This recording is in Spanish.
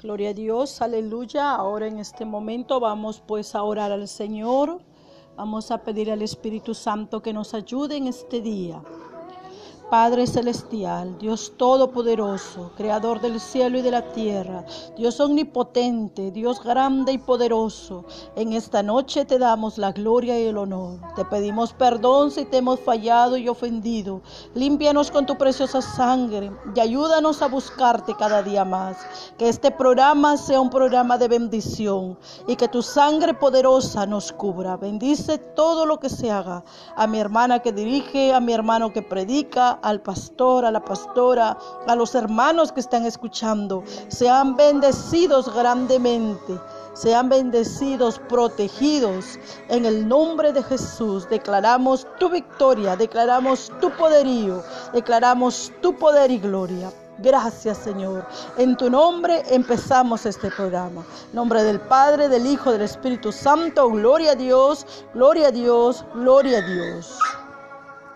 Gloria a Dios, aleluya. Ahora en este momento vamos pues a orar al Señor. Vamos a pedir al Espíritu Santo que nos ayude en este día. Padre Celestial, Dios Todopoderoso, Creador del cielo y de la tierra, Dios omnipotente, Dios grande y poderoso, en esta noche te damos la gloria y el honor. Te pedimos perdón si te hemos fallado y ofendido. Límpianos con tu preciosa sangre y ayúdanos a buscarte cada día más. Que este programa sea un programa de bendición y que tu sangre poderosa nos cubra. Bendice todo lo que se haga. A mi hermana que dirige, a mi hermano que predica, al pastor, a la pastora, a los hermanos que están escuchando. Sean bendecidos grandemente. Sean bendecidos, protegidos. En el nombre de Jesús declaramos tu victoria, declaramos tu poderío, declaramos tu poder y gloria. Gracias Señor. En tu nombre empezamos este programa. Nombre del Padre, del Hijo, del Espíritu Santo. Gloria a Dios, gloria a Dios, gloria a Dios.